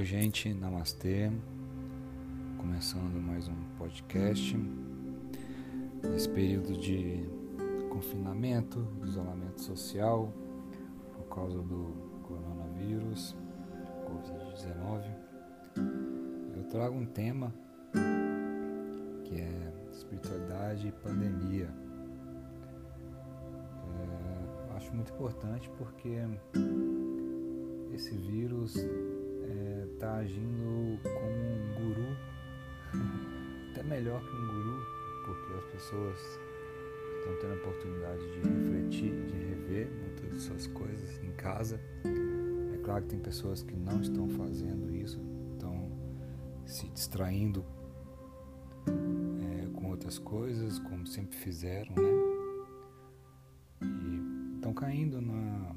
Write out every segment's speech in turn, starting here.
Oi, gente, namastê. Começando mais um podcast. Nesse período de confinamento, isolamento social, por causa do coronavírus, Covid-19, eu trago um tema que é espiritualidade e pandemia. É, acho muito importante porque esse vírus está é, agindo como um guru, até melhor que um guru, porque as pessoas estão tendo a oportunidade de refletir, de rever muitas dessas coisas em casa. É claro que tem pessoas que não estão fazendo isso, estão se distraindo é, com outras coisas, como sempre fizeram, né? E estão caindo na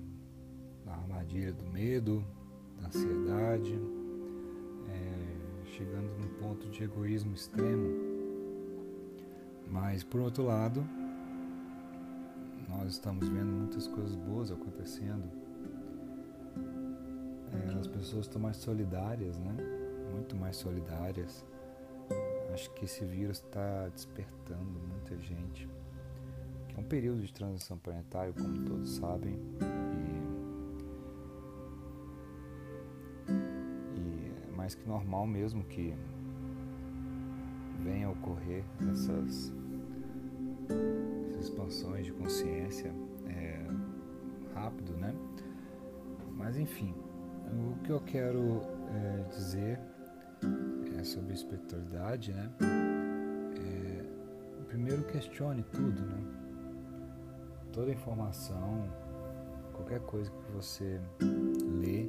armadilha do medo, ansiedade, é, chegando num ponto de egoísmo extremo. Mas por outro lado, nós estamos vendo muitas coisas boas acontecendo. É, as pessoas estão mais solidárias, né? Muito mais solidárias. Acho que esse vírus está despertando muita gente. É um período de transição planetária, como todos sabem, mais que normal mesmo que venha a ocorrer essas, essas expansões de consciência é, rápido, né? Mas enfim, o que eu quero é, dizer é sobre espiritualidade, né? É, primeiro questione tudo, né? Toda informação, qualquer coisa que você lê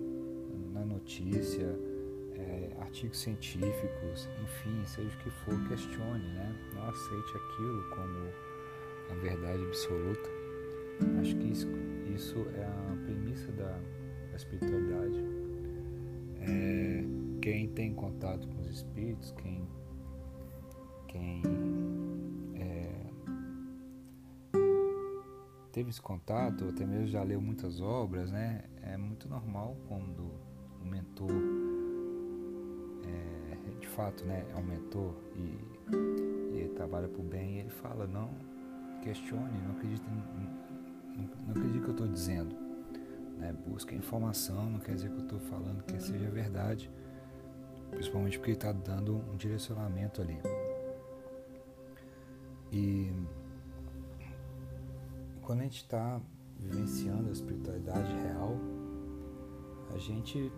na notícia, é, artigos científicos, enfim, seja o que for, questione, né? Não aceite aquilo como a verdade absoluta. Acho que isso, isso é a premissa da, da espiritualidade. É, quem tem contato com os espíritos, quem, quem é, teve esse contato, ou até mesmo já leu muitas obras, né? É muito normal quando o mentor fato né, é um mentor e, e ele trabalha por bem, e ele fala, não questione, não acredite, não, não acredite que eu estou dizendo. Né? Busca informação, não quer dizer que eu estou falando que seja verdade, principalmente porque ele está dando um direcionamento ali. E quando a gente está vivenciando a espiritualidade real, a gente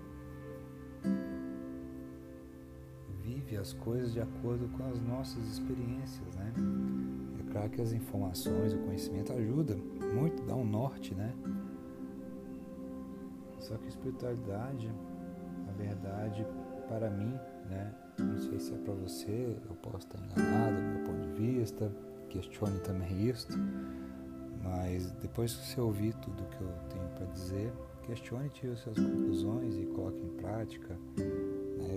vive as coisas de acordo com as nossas experiências, né? É claro que as informações, o conhecimento ajuda muito, dá um norte, né? Só que a espiritualidade, na verdade, para mim, né? Não sei se é para você, eu posso estar enganado do meu ponto de vista, questione também isso, mas depois que você ouvir tudo que eu tenho para dizer, questione, tire as suas conclusões e coloque em prática?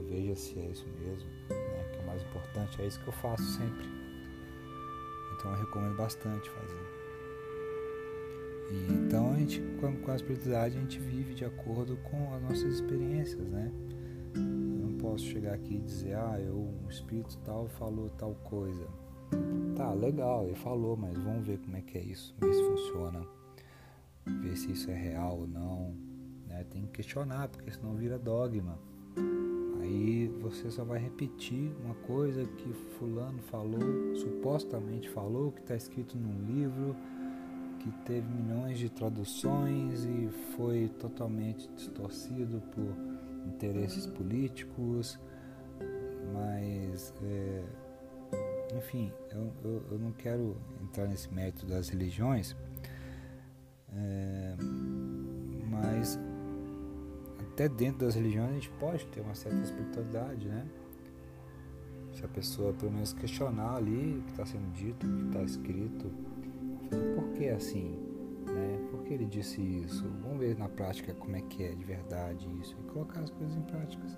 Veja se é isso mesmo, né? que é o mais importante, é isso que eu faço sempre. Então eu recomendo bastante fazer. E, então a gente, com, a espiritualidade, a gente vive de acordo com as nossas experiências, né? Eu não posso chegar aqui e dizer, ah, eu, um espírito tal falou tal coisa. Tá, legal, ele falou, mas vamos ver como é que é isso, ver se funciona, ver se isso é real ou não. Né? Tem que questionar, porque senão vira dogma. Aí você só vai repetir uma coisa que fulano falou, supostamente falou, que está escrito num livro, que teve milhões de traduções e foi totalmente distorcido por interesses políticos, mas é, enfim, eu, eu, eu, não quero entrar nesse mérito das religiões, é, mas até dentro das religiões a gente pode ter uma certa espiritualidade, né? Se a pessoa pelo menos questionar ali o que está sendo dito, o que está escrito, por que assim? Né? Por que ele disse isso? Vamos ver na prática como é que é de verdade isso e colocar as coisas em práticas.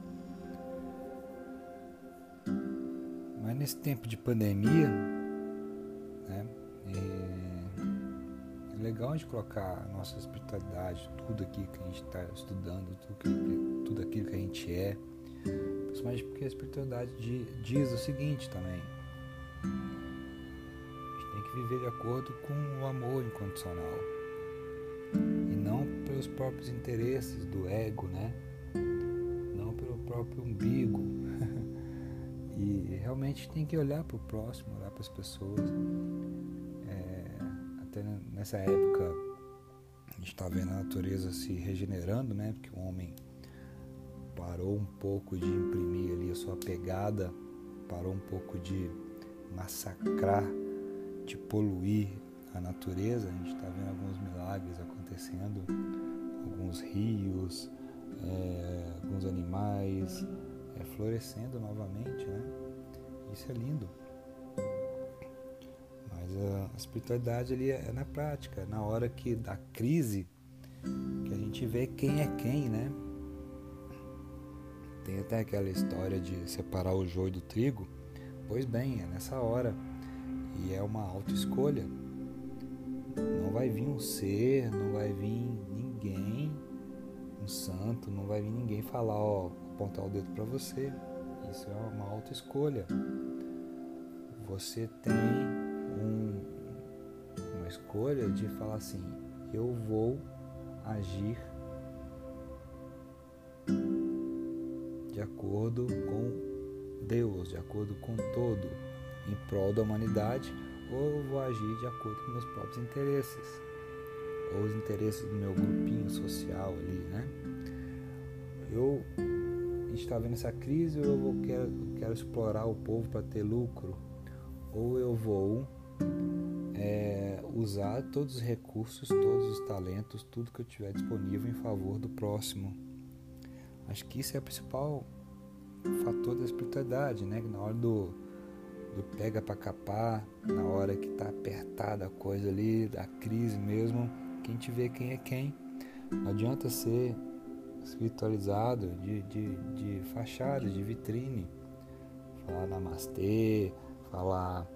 Mas nesse tempo de pandemia, né? Legal de colocar a nossa espiritualidade, tudo aquilo que a gente está estudando, tudo, tudo aquilo que a gente é, Principalmente porque a espiritualidade diz o seguinte também. A gente tem que viver de acordo com o amor incondicional. E não pelos próprios interesses do ego, né? Não pelo próprio umbigo. e realmente tem que olhar para o próximo, olhar para as pessoas. Até nessa época a gente está vendo a natureza se regenerando, né? Porque o homem parou um pouco de imprimir ali a sua pegada, parou um pouco de massacrar, de poluir a natureza. A gente está vendo alguns milagres acontecendo, alguns rios, é, alguns animais é, florescendo novamente, né? Isso é lindo. A espiritualidade ali é, é na prática, na hora que da crise que a gente vê quem é quem, né? Tem até aquela história de separar o joio do trigo. Pois bem, é nessa hora. E é uma autoescolha. Não vai vir um ser, não vai vir ninguém, um santo, não vai vir ninguém falar, ó, apontar o dedo para você. Isso é uma autoescolha. Você tem escolha de falar assim: eu vou agir de acordo com Deus, de acordo com todo, em prol da humanidade, ou eu vou agir de acordo com meus próprios interesses, ou os interesses do meu grupinho social ali, né? Eu está vendo essa crise, ou eu vou, quero, quero explorar o povo para ter lucro, ou eu vou é, usar todos os recursos, todos os talentos, tudo que eu tiver disponível em favor do próximo. Acho que isso é o principal fator da espiritualidade, né? Na hora do, do pega para capar, na hora que tá apertada a coisa ali, da crise mesmo, quem te vê quem é quem. Não adianta ser espiritualizado de, de, de fachada, de vitrine. Falar namastê, falar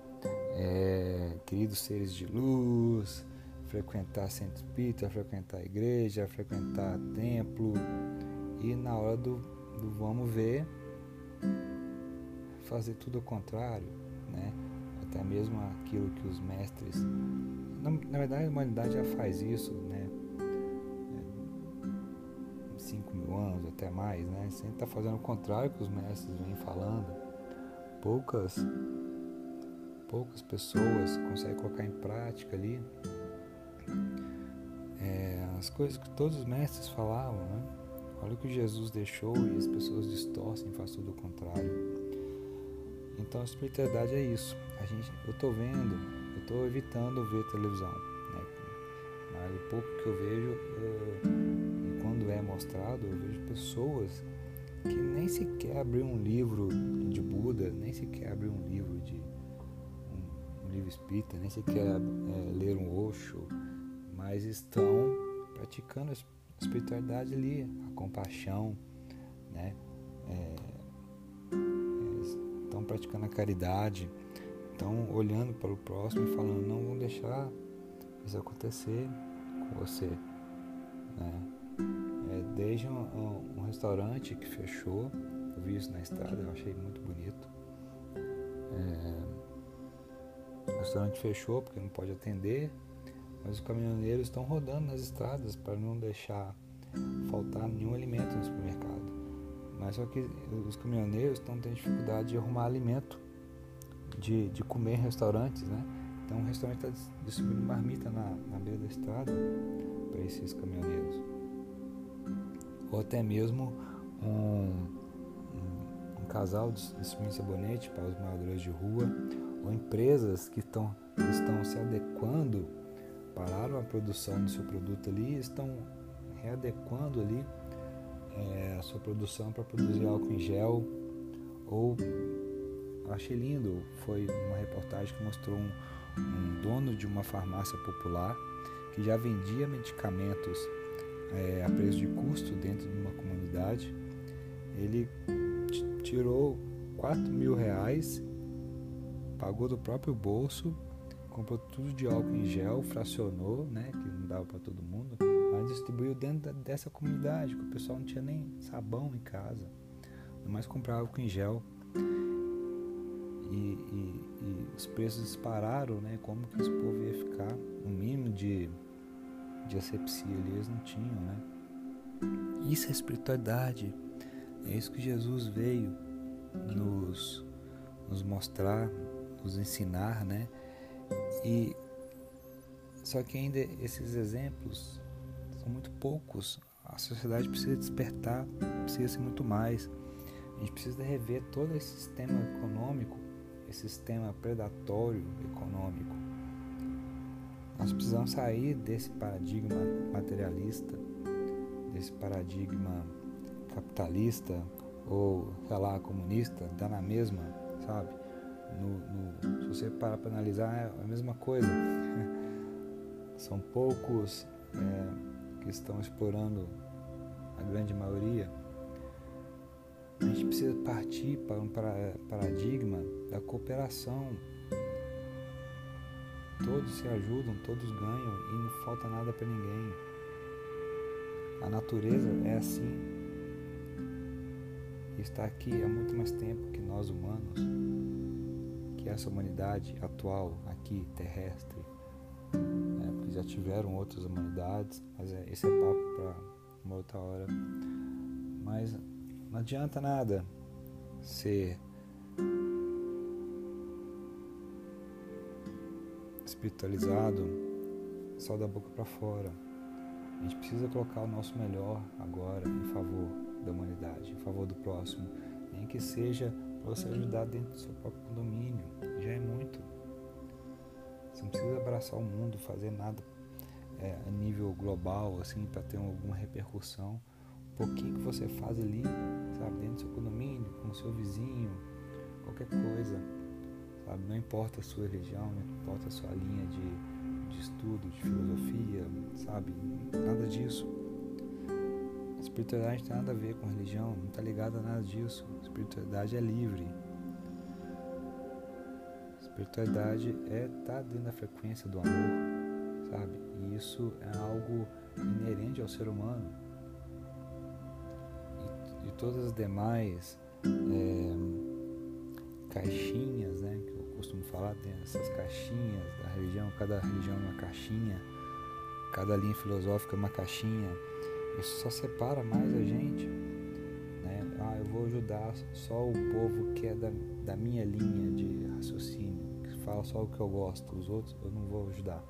é, queridos seres de luz, frequentar centro espírita, frequentar igreja, frequentar templo, e na hora do, do vamos ver, fazer tudo ao contrário, né? até mesmo aquilo que os mestres. Na, na verdade, a humanidade já faz isso, né? 5 é, mil anos, até mais, né? Sempre está fazendo o contrário que os mestres vêm falando. Poucas, poucas pessoas conseguem colocar em prática ali é, as coisas que todos os mestres falavam, né? Olha o que Jesus deixou e as pessoas distorcem, fazem tudo o contrário. Então a espiritualidade é isso. A gente, eu estou vendo, eu estou evitando ver televisão, né? mas o pouco que eu vejo, e quando é mostrado, eu vejo pessoas que nem sequer abriram um livro de Buda, nem sequer abriram um livro de livro espírita, nem sequer é, ler um Osho, mas estão praticando a espiritualidade ali, a compaixão, né? É, estão praticando a caridade, estão olhando para o próximo e falando, não vão deixar isso acontecer com você, né? É, desde um, um, restaurante que fechou, eu vi isso na estrada, eu achei muito bonito. É, restaurante fechou porque não pode atender, mas os caminhoneiros estão rodando nas estradas para não deixar faltar nenhum alimento no supermercado. Mas só que os caminhoneiros estão tendo dificuldade de arrumar alimento, de, de comer em restaurantes, né? Então o restaurante está distribuindo marmita na, na beira da estrada para esses caminhoneiros. Ou até mesmo um, um, um casal distribuindo sabonete para os moradores de rua, ou empresas que estão, estão se adequando pararam a produção do seu produto ali estão readequando ali é, a sua produção para produzir álcool em gel ou achei lindo foi uma reportagem que mostrou um, um dono de uma farmácia popular que já vendia medicamentos é, a preço de custo dentro de uma comunidade. Ele tirou 4 mil reais pagou do próprio bolso comprou tudo de álcool em gel, fracionou, né, que não dava para todo mundo, mas distribuiu dentro dessa comunidade, que o pessoal não tinha nem sabão em casa. mais comprar álcool em gel. E, e, e, os preços dispararam, né? Como que esse povo ia ficar? Um mínimo de, de asepsia ali eles não tinham, né? Isso é espiritualidade. É isso que Jesus veio nos, nos mostrar, nos ensinar, né? E só que ainda esses exemplos são muito poucos. A sociedade precisa despertar, precisa ser muito mais. A gente precisa rever todo esse sistema econômico, esse sistema predatório econômico. Nós precisamos sair desse paradigma materialista, desse paradigma capitalista ou, sei lá, comunista, dá na mesma, sabe? No, no, se você parar para analisar, é a mesma coisa. São poucos é, que estão explorando a grande maioria. A gente precisa partir para um paradigma da cooperação. Todos se ajudam, todos ganham e não falta nada para ninguém. A natureza é assim. E está aqui há muito mais tempo que nós humanos, que essa humanidade atual aqui terrestre já tiveram outras humanidades, mas é, esse é papo para uma outra hora. Mas não adianta nada ser espiritualizado só da boca para fora. A gente precisa colocar o nosso melhor agora em favor da humanidade, em favor do próximo, nem que seja você ajudar dentro do seu próprio condomínio. Já é muito. Você não precisa abraçar o mundo, fazer nada é, a nível global, assim, para ter alguma repercussão. Um pouquinho que você faz ali, sabe, dentro do seu condomínio, com o seu vizinho, qualquer coisa, sabe? Não importa a sua religião, não importa a sua linha de, de estudo, de filosofia, sabe? Nada disso. Espiritualidade não tem nada a ver com religião, não está ligada a nada disso. Espiritualidade é livre espiritualidade é estar tá dentro da frequência do amor, sabe? E isso é algo inerente ao ser humano. E, e todas as demais é, caixinhas, né? Que eu costumo falar, tem essas caixinhas da religião, cada religião é uma caixinha, cada linha filosófica é uma caixinha. Isso só separa mais a gente. Né? Ah, eu vou ajudar só o povo que é da, da minha linha de raciocínio fala só o que eu gosto, os outros eu não vou ajudar.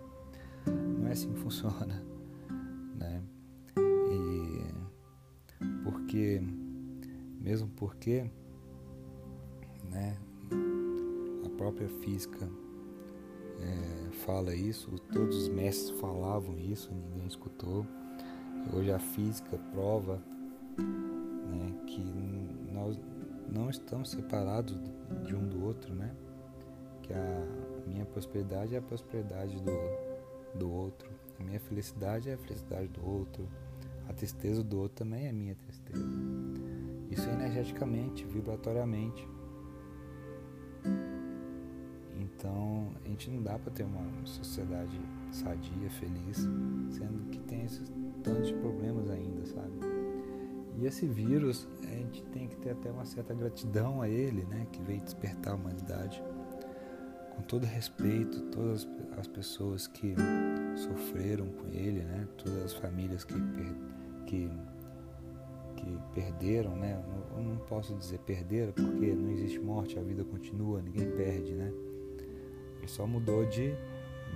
Não é assim que funciona, né? E porque, mesmo porque, né, a própria física é, fala isso, todos os mestres falavam isso, ninguém escutou. Hoje a física prova né, que nós não estamos separados de um do outro, né? que a minha prosperidade é a prosperidade do, do outro, a minha felicidade é a felicidade do outro, a tristeza do outro também é minha tristeza. Isso energeticamente, vibratoriamente. Então, a gente não dá para ter uma sociedade sadia, feliz, sendo que tem esses tantos problemas ainda, sabe? E esse vírus, a gente tem que ter até uma certa gratidão a ele, né, que veio despertar a humanidade com todo respeito, todas as pessoas que sofreram com ele, né? todas as famílias que, que, que perderam, né? eu não posso dizer perderam porque não existe morte, a vida continua, ninguém perde, né? Ele só mudou de,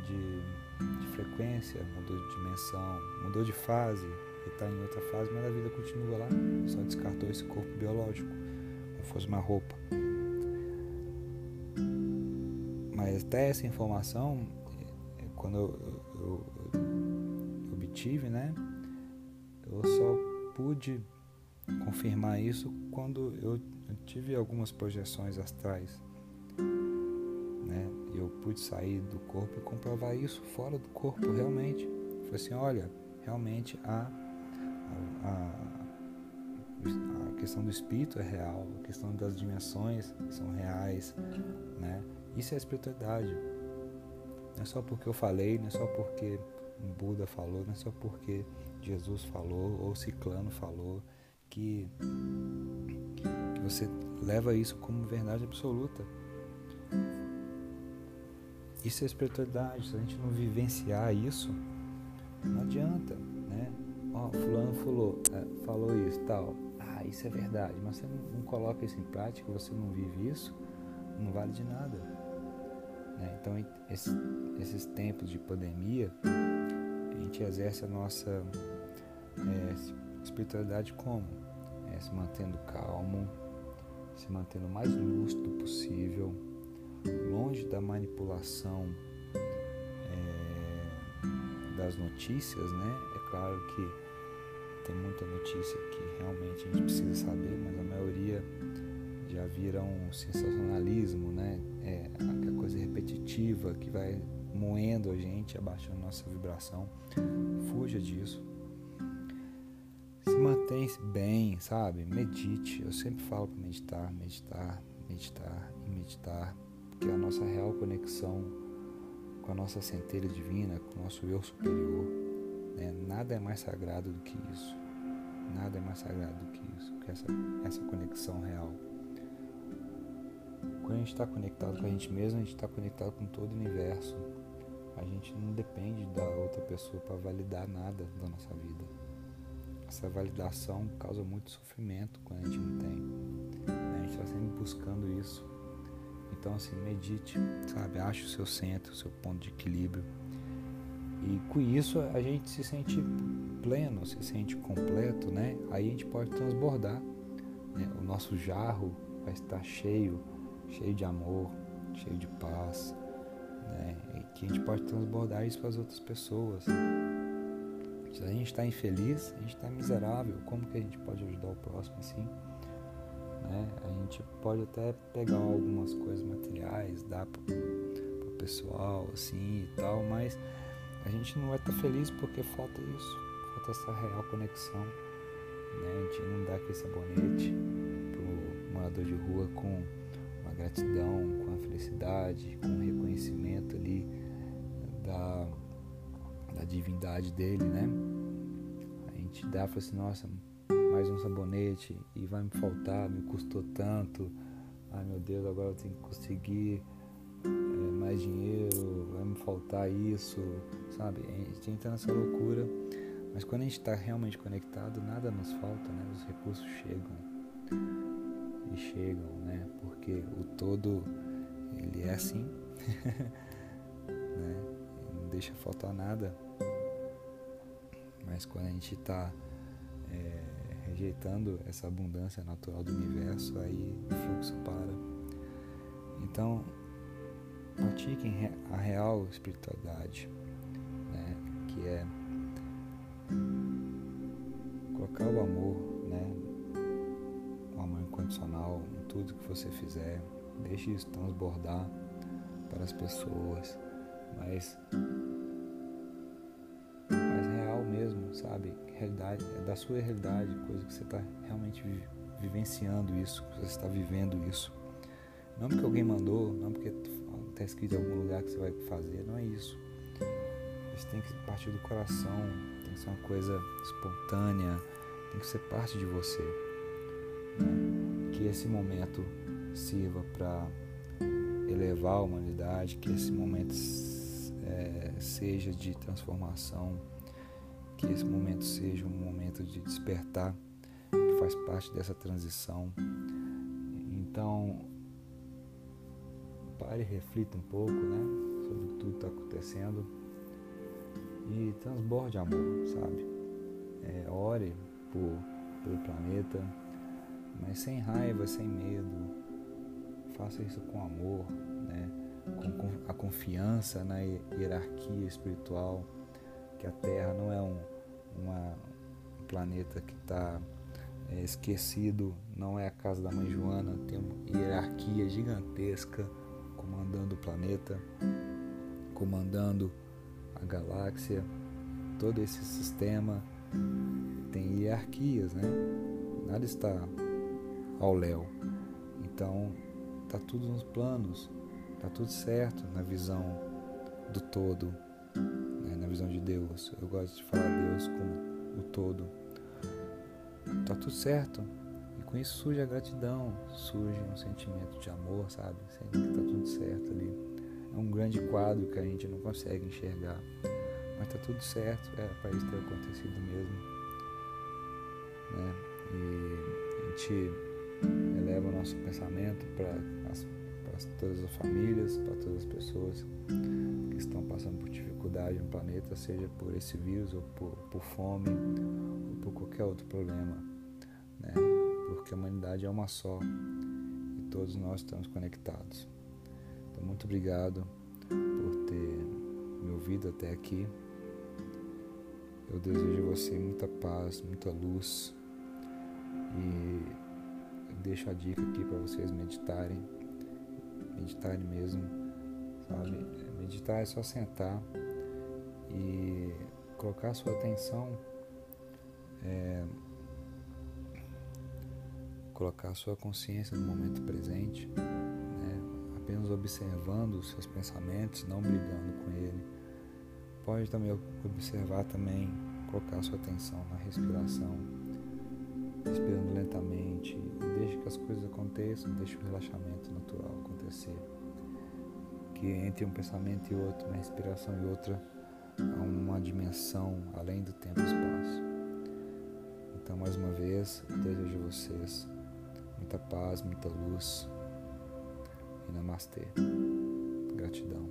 de, de frequência, mudou de dimensão, mudou de fase, ele está em outra fase, mas a vida continua lá, só descartou esse corpo biológico, como fosse uma roupa. Mas até essa informação, é, quando eu, eu, eu obtive, né, eu só pude confirmar isso quando eu, eu tive algumas projeções astrais. Pude sair do corpo e comprovar isso fora do corpo, realmente. Foi assim, olha, realmente a, a, a questão do espírito é real, a questão das dimensões são reais, né? Isso é espiritualidade. Não é só porque eu falei, não é só porque Buda falou, não é só porque Jesus falou ou Ciclano falou que, que você leva isso como verdade absoluta. Isso é espiritualidade. Se a gente não vivenciar isso, não adianta, né? Ó, fulano falou, é, falou isso, tal. Ah, isso é verdade. Mas você não, não coloca isso em prática, você não vive isso, não vale de nada. Né? Então, esse, esses tempos de pandemia, a gente exerce a nossa é, espiritualidade como? É, se mantendo calmo, se mantendo o mais lúcido possível, da manipulação é, das notícias, né? É claro que tem muita notícia que realmente a gente precisa saber, mas a maioria já vira um sensacionalismo, né? É aquela coisa repetitiva que vai moendo a gente, abaixando nossa vibração. Fuja disso. Se mantenha bem, sabe? Medite. Eu sempre falo para meditar, meditar, meditar e meditar que a nossa real conexão com a nossa centelha divina, com o nosso eu superior, né? nada é mais sagrado do que isso. Nada é mais sagrado do que isso, que essa, essa conexão real. Quando a gente está conectado com a gente mesmo, a gente está conectado com todo o universo. A gente não depende da outra pessoa para validar nada da nossa vida. Essa validação causa muito sofrimento quando a gente não tem. A gente está sempre buscando isso. Então, assim, medite, sabe? Ache o seu centro, o seu ponto de equilíbrio. E com isso a gente se sente pleno, se sente completo, né? Aí a gente pode transbordar. Né? O nosso jarro vai estar cheio, cheio de amor, cheio de paz, né? E que a gente pode transbordar isso para as outras pessoas. Se a gente está infeliz, a gente está miserável, como que a gente pode ajudar o próximo assim? Né? A gente pode até pegar algumas coisas materiais, dar para o pessoal assim e tal, mas a gente não vai estar tá feliz porque falta isso, falta essa real conexão. Né? A gente não dá aquele sabonete pro morador de rua com uma gratidão, com a felicidade, com o reconhecimento ali da, da divindade dele, né? A gente dá e fala assim, nossa, mais um sabonete e vai me faltar, me custou tanto. Ai meu Deus, agora eu tenho que conseguir é, mais dinheiro, vai me faltar isso, sabe? A gente entra nessa loucura, mas quando a gente está realmente conectado, nada nos falta, né? Os recursos chegam e chegam, né? Porque o todo ele é assim, né? Não deixa faltar nada. Mas quando a gente está é, rejeitando essa abundância natural do universo, aí o fluxo para. Então, pratiquem a real espiritualidade, né? que é colocar o amor, né? o amor incondicional em tudo que você fizer, deixe isso transbordar para as pessoas, mas sabe? Realidade, é da sua realidade, coisa que você está realmente vivenciando isso, que você está vivendo isso. Não porque alguém mandou, não porque está escrito em algum lugar que você vai fazer, não é isso. Isso tem que partir do coração, tem que ser uma coisa espontânea, tem que ser parte de você. Né? Que esse momento sirva para elevar a humanidade, que esse momento é, seja de transformação, que esse momento seja um momento de despertar, que faz parte dessa transição. Então, pare reflita um pouco, né? Sobre tudo que está acontecendo e transborde amor, sabe? É, ore por, pelo planeta, mas sem raiva, sem medo. Faça isso com amor, né? com a confiança na hierarquia espiritual, que a Terra não é um, uma, um planeta que está é, esquecido, não é a casa da mãe Joana, tem uma hierarquia gigantesca comandando o planeta, comandando a galáxia, todo esse sistema. Tem hierarquias, né? Nada está ao léu. Então, tá tudo nos planos, tá tudo certo na visão do todo, visão de Deus. Eu gosto de falar Deus como o todo. Tá tudo certo. E com isso surge a gratidão, surge um sentimento de amor, sabe? Sendo que tá tudo certo ali. É um grande quadro que a gente não consegue enxergar. Mas tá tudo certo, era para isso ter acontecido mesmo. Né? E a gente eleva o nosso pensamento para todas as famílias, para todas as pessoas que estão passando por dificuldade no planeta, seja por esse vírus ou por, por fome ou por qualquer outro problema. Né? Porque a humanidade é uma só e todos nós estamos conectados. Então, muito obrigado por ter me ouvido até aqui. Eu desejo a você muita paz, muita luz e deixo a dica aqui para vocês meditarem, meditarem mesmo, sabe? Meditar é só sentar e colocar sua atenção, é, colocar sua consciência no momento presente, né? apenas observando os seus pensamentos, não brigando com ele. Pode também observar também, colocar sua atenção na respiração, respirando lentamente e deixe que as coisas aconteçam, deixe o relaxamento natural acontecer. Que entre um pensamento e outro, uma respiração e outra, há uma dimensão além do tempo e espaço. Então, mais uma vez, desejo a vocês muita paz, muita luz e namastê. Gratidão.